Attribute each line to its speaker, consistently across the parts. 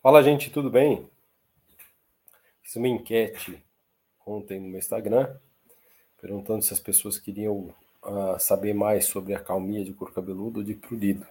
Speaker 1: Fala, gente, tudo bem? Fiz uma enquete ontem no meu Instagram, perguntando se as pessoas queriam uh, saber mais sobre a calmia de couro cabeludo ou de prurido.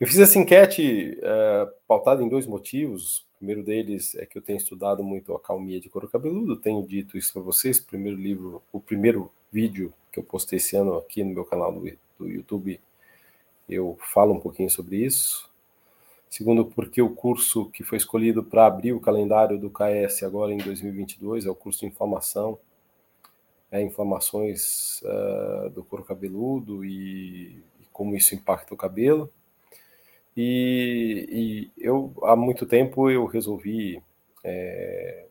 Speaker 1: Eu fiz essa enquete uh, pautada em dois motivos. O primeiro deles é que eu tenho estudado muito a calmia de couro cabeludo, tenho dito isso para vocês. O primeiro livro, o primeiro vídeo que eu postei esse ano aqui no meu canal do, do YouTube, eu falo um pouquinho sobre isso. Segundo, porque o curso que foi escolhido para abrir o calendário do KS agora em 2022 é o curso de inflamação, é, inflamações uh, do couro cabeludo e, e, como isso impacta o cabelo. E, e eu, há muito tempo, eu resolvi, é,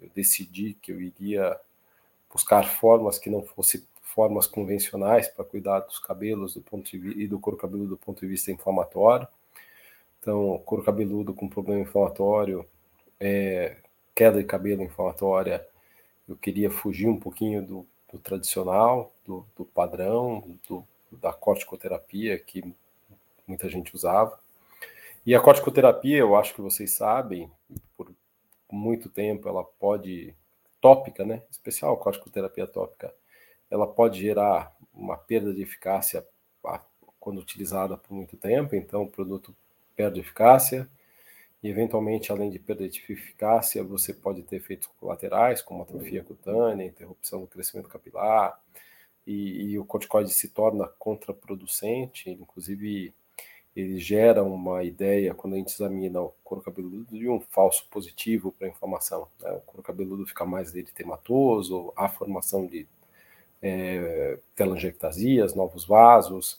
Speaker 1: eu decidi que eu iria buscar formas que não fossem formas convencionais para cuidar dos cabelos do ponto de, e do couro cabeludo do ponto de vista inflamatório então, couro cabeludo com problema inflamatório, é, queda de cabelo inflamatória, eu queria fugir um pouquinho do, do tradicional, do, do padrão, do, da corticoterapia que muita gente usava. E a corticoterapia, eu acho que vocês sabem, por muito tempo ela pode, tópica, né? Especial corticoterapia tópica, ela pode gerar uma perda de eficácia quando utilizada por muito tempo, então o produto perde eficácia, e eventualmente, além de perder de eficácia, você pode ter efeitos colaterais, como atrofia cutânea, interrupção do crescimento capilar, e, e o corticoide se torna contraproducente, inclusive ele gera uma ideia, quando a gente examina o couro cabeludo, de um falso positivo para a inflamação. Né? O couro cabeludo fica mais eritematoso, há formação de é, telangiectasias, novos vasos,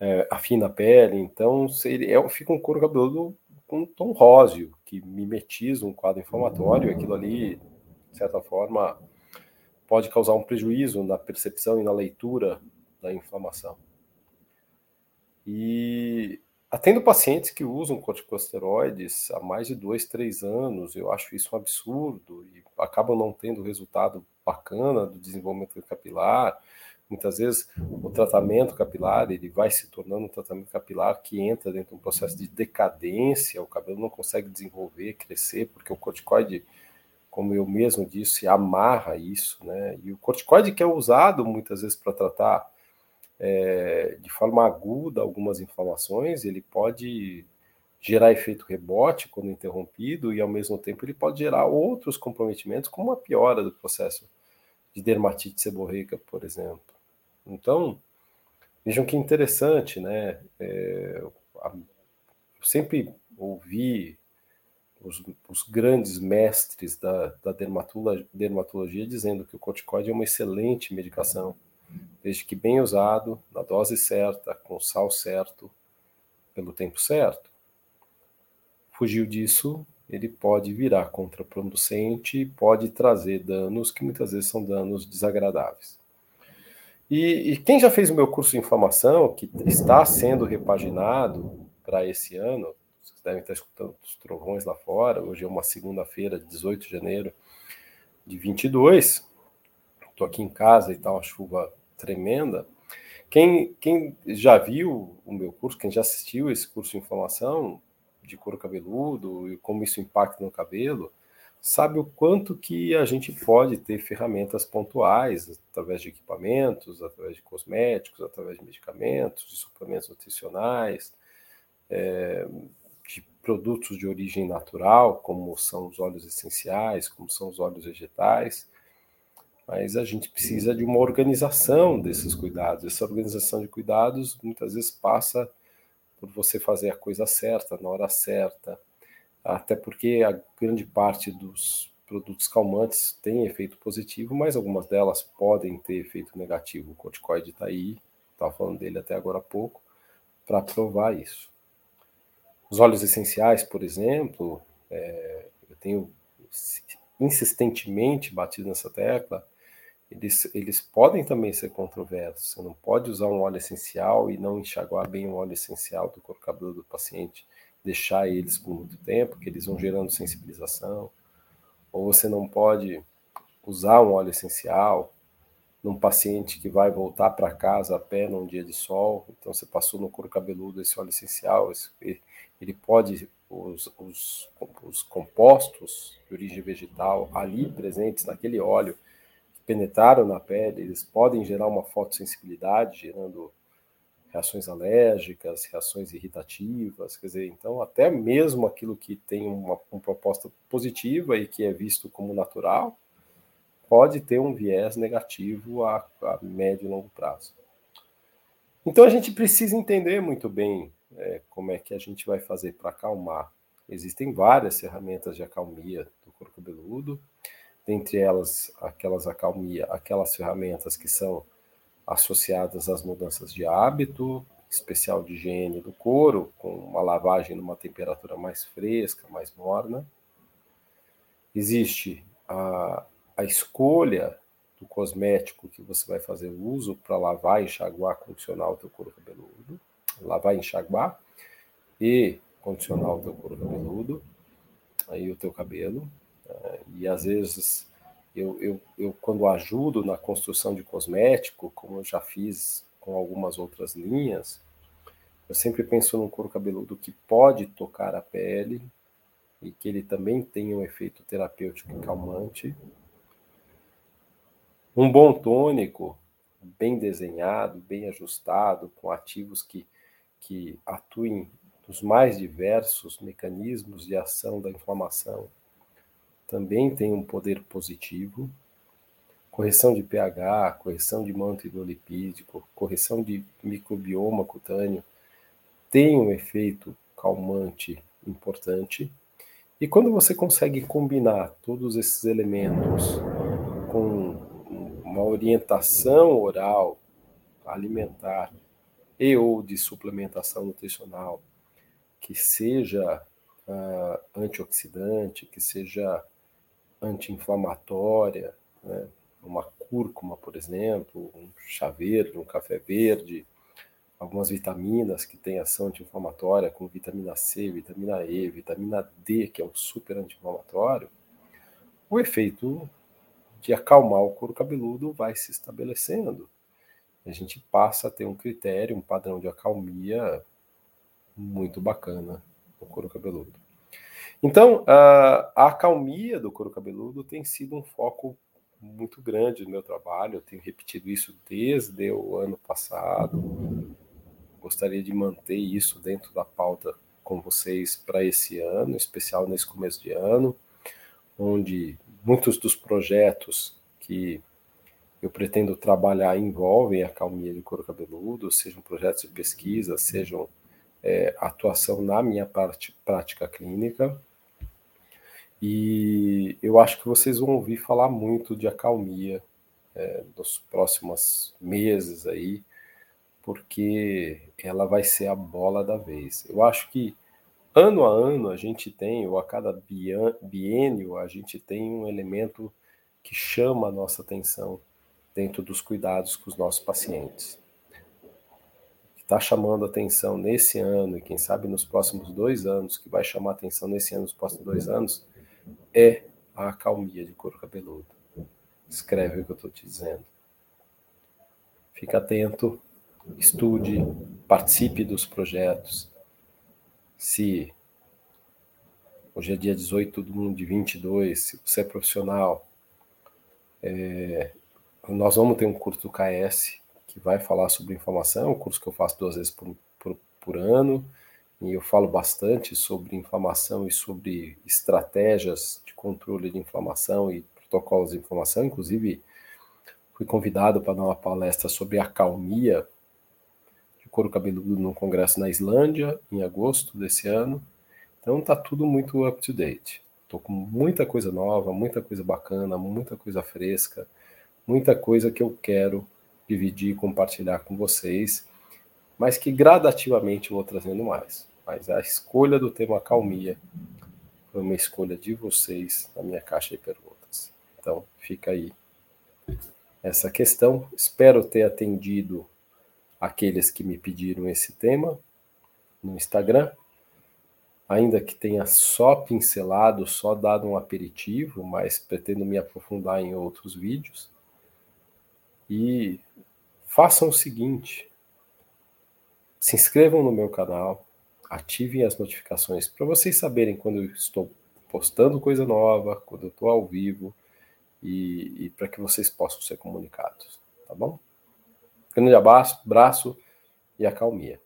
Speaker 1: é, afina a pele, então seria, é, fica um couro cabeludo com um tom róseo, que mimetiza um quadro inflamatório, aquilo ali, de certa forma, pode causar um prejuízo na percepção e na leitura da inflamação. E atendo pacientes que usam corticosteroides há mais de dois, três anos, eu acho isso um absurdo, e acabam não tendo resultado bacana do desenvolvimento capilar, Muitas vezes o tratamento capilar ele vai se tornando um tratamento capilar que entra dentro de um processo de decadência, o cabelo não consegue desenvolver, crescer, porque o corticoide, como eu mesmo disse, amarra isso, né? E o corticoide que é usado muitas vezes para tratar é, de forma aguda algumas inflamações, ele pode gerar efeito rebote quando interrompido e ao mesmo tempo ele pode gerar outros comprometimentos, como a piora do processo de dermatite seborreica, por exemplo. Então, vejam que interessante, né? É, eu sempre ouvi os, os grandes mestres da, da dermatologia, dermatologia dizendo que o corticoide é uma excelente medicação, desde que bem usado, na dose certa, com o sal certo, pelo tempo certo. Fugiu disso, ele pode virar contraproducente e pode trazer danos que muitas vezes são danos desagradáveis. E, e, quem já fez o meu curso de inflamação, que está sendo repaginado para esse ano, vocês devem estar escutando os trovões lá fora, hoje é uma segunda-feira, 18 de janeiro de 22, estou aqui em casa e está uma chuva tremenda. Quem, quem já viu o meu curso, quem já assistiu esse curso de inflamação de couro cabeludo e como isso impacta no cabelo, sabe o quanto que a gente pode ter ferramentas pontuais, através de equipamentos, através de cosméticos, através de medicamentos, de suplementos nutricionais, é, de produtos de origem natural, como são os óleos essenciais, como são os óleos vegetais, mas a gente precisa de uma organização desses cuidados. Essa organização de cuidados muitas vezes passa por você fazer a coisa certa, na hora certa, até porque a grande parte dos produtos calmantes tem efeito positivo, mas algumas delas podem ter efeito negativo. O corticoide está aí, estava falando dele até agora há pouco, para provar isso. Os óleos essenciais, por exemplo, é, eu tenho insistentemente batido nessa tecla, eles, eles podem também ser controversos. Você não pode usar um óleo essencial e não enxaguar bem o óleo essencial do corpo cabeludo do paciente deixar eles por muito tempo, que eles vão gerando sensibilização. Ou você não pode usar um óleo essencial num paciente que vai voltar para casa a pé num dia de sol, então você passou no couro cabeludo esse óleo essencial, ele pode os, os, os compostos de origem vegetal ali presentes naquele óleo que penetraram na pele, eles podem gerar uma fotossensibilidade, gerando reações alérgicas, reações irritativas, quer dizer, então até mesmo aquilo que tem uma, uma proposta positiva e que é visto como natural, pode ter um viés negativo a, a médio e longo prazo. Então a gente precisa entender muito bem é, como é que a gente vai fazer para acalmar. Existem várias ferramentas de acalmia do couro cabeludo, dentre elas aquelas acalmia, aquelas ferramentas que são associadas às mudanças de hábito, especial de higiene do couro, com uma lavagem numa temperatura mais fresca, mais morna. Existe a, a escolha do cosmético que você vai fazer uso para lavar, enxaguar, condicionar o teu couro cabeludo, lavar, enxaguar e condicionar o teu couro cabeludo, aí o teu cabelo, né? e às vezes eu, eu, eu quando ajudo na construção de cosmético, como eu já fiz com algumas outras linhas, eu sempre penso no couro cabeludo que pode tocar a pele e que ele também tem um efeito terapêutico e calmante, um bom tônico, bem desenhado, bem ajustado, com ativos que, que atuem nos mais diversos mecanismos de ação da inflamação, também tem um poder positivo. Correção de pH, correção de manto hidrolipídico, correção de microbioma cutâneo, tem um efeito calmante importante. E quando você consegue combinar todos esses elementos com uma orientação oral, alimentar e ou de suplementação nutricional que seja uh, antioxidante, que seja anti-inflamatória, né? uma cúrcuma, por exemplo, um chá verde, um café verde, algumas vitaminas que têm ação anti-inflamatória, como vitamina C, vitamina E, vitamina D, que é um super anti-inflamatório, o efeito de acalmar o couro cabeludo vai se estabelecendo. A gente passa a ter um critério, um padrão de acalmia muito bacana no couro cabeludo. Então, a, a acalmia do couro cabeludo tem sido um foco muito grande no meu trabalho. Eu tenho repetido isso desde o ano passado. Gostaria de manter isso dentro da pauta com vocês para esse ano, especial nesse começo de ano, onde muitos dos projetos que eu pretendo trabalhar envolvem a calmia de couro cabeludo, sejam projetos de pesquisa, sejam é, atuação na minha parte prática clínica. E eu acho que vocês vão ouvir falar muito de acalmia é, nos próximos meses aí, porque ela vai ser a bola da vez. Eu acho que ano a ano a gente tem, ou a cada biênio, a gente tem um elemento que chama a nossa atenção dentro dos cuidados com os nossos pacientes. Está chamando atenção nesse ano, e quem sabe nos próximos dois anos, que vai chamar atenção nesse ano, nos próximos dois anos, é a acalmia de couro cabeludo. Escreve o que eu estou te dizendo. Fique atento, estude, participe dos projetos se hoje é dia 18 de 1 de 22, se você é profissional, é, nós vamos ter um curso do KS que vai falar sobre inflamação, é um curso que eu faço duas vezes por, por, por ano, e eu falo bastante sobre inflamação e sobre estratégias de controle de inflamação e protocolos de inflamação, inclusive fui convidado para dar uma palestra sobre acalmia couro cabeludo num congresso na Islândia, em agosto desse ano. Então tá tudo muito up to date. Tô com muita coisa nova, muita coisa bacana, muita coisa fresca, muita coisa que eu quero dividir e compartilhar com vocês, mas que gradativamente vou trazendo mais. Mas a escolha do tema calmia foi uma escolha de vocês na minha caixa de perguntas. Então fica aí essa questão. Espero ter atendido aqueles que me pediram esse tema no Instagram, ainda que tenha só pincelado, só dado um aperitivo, mas pretendo me aprofundar em outros vídeos. E façam o seguinte: se inscrevam no meu canal, ativem as notificações para vocês saberem quando eu estou postando coisa nova, quando eu estou ao vivo e, e para que vocês possam ser comunicados, tá bom? Grande abraço, abraço e acalmia.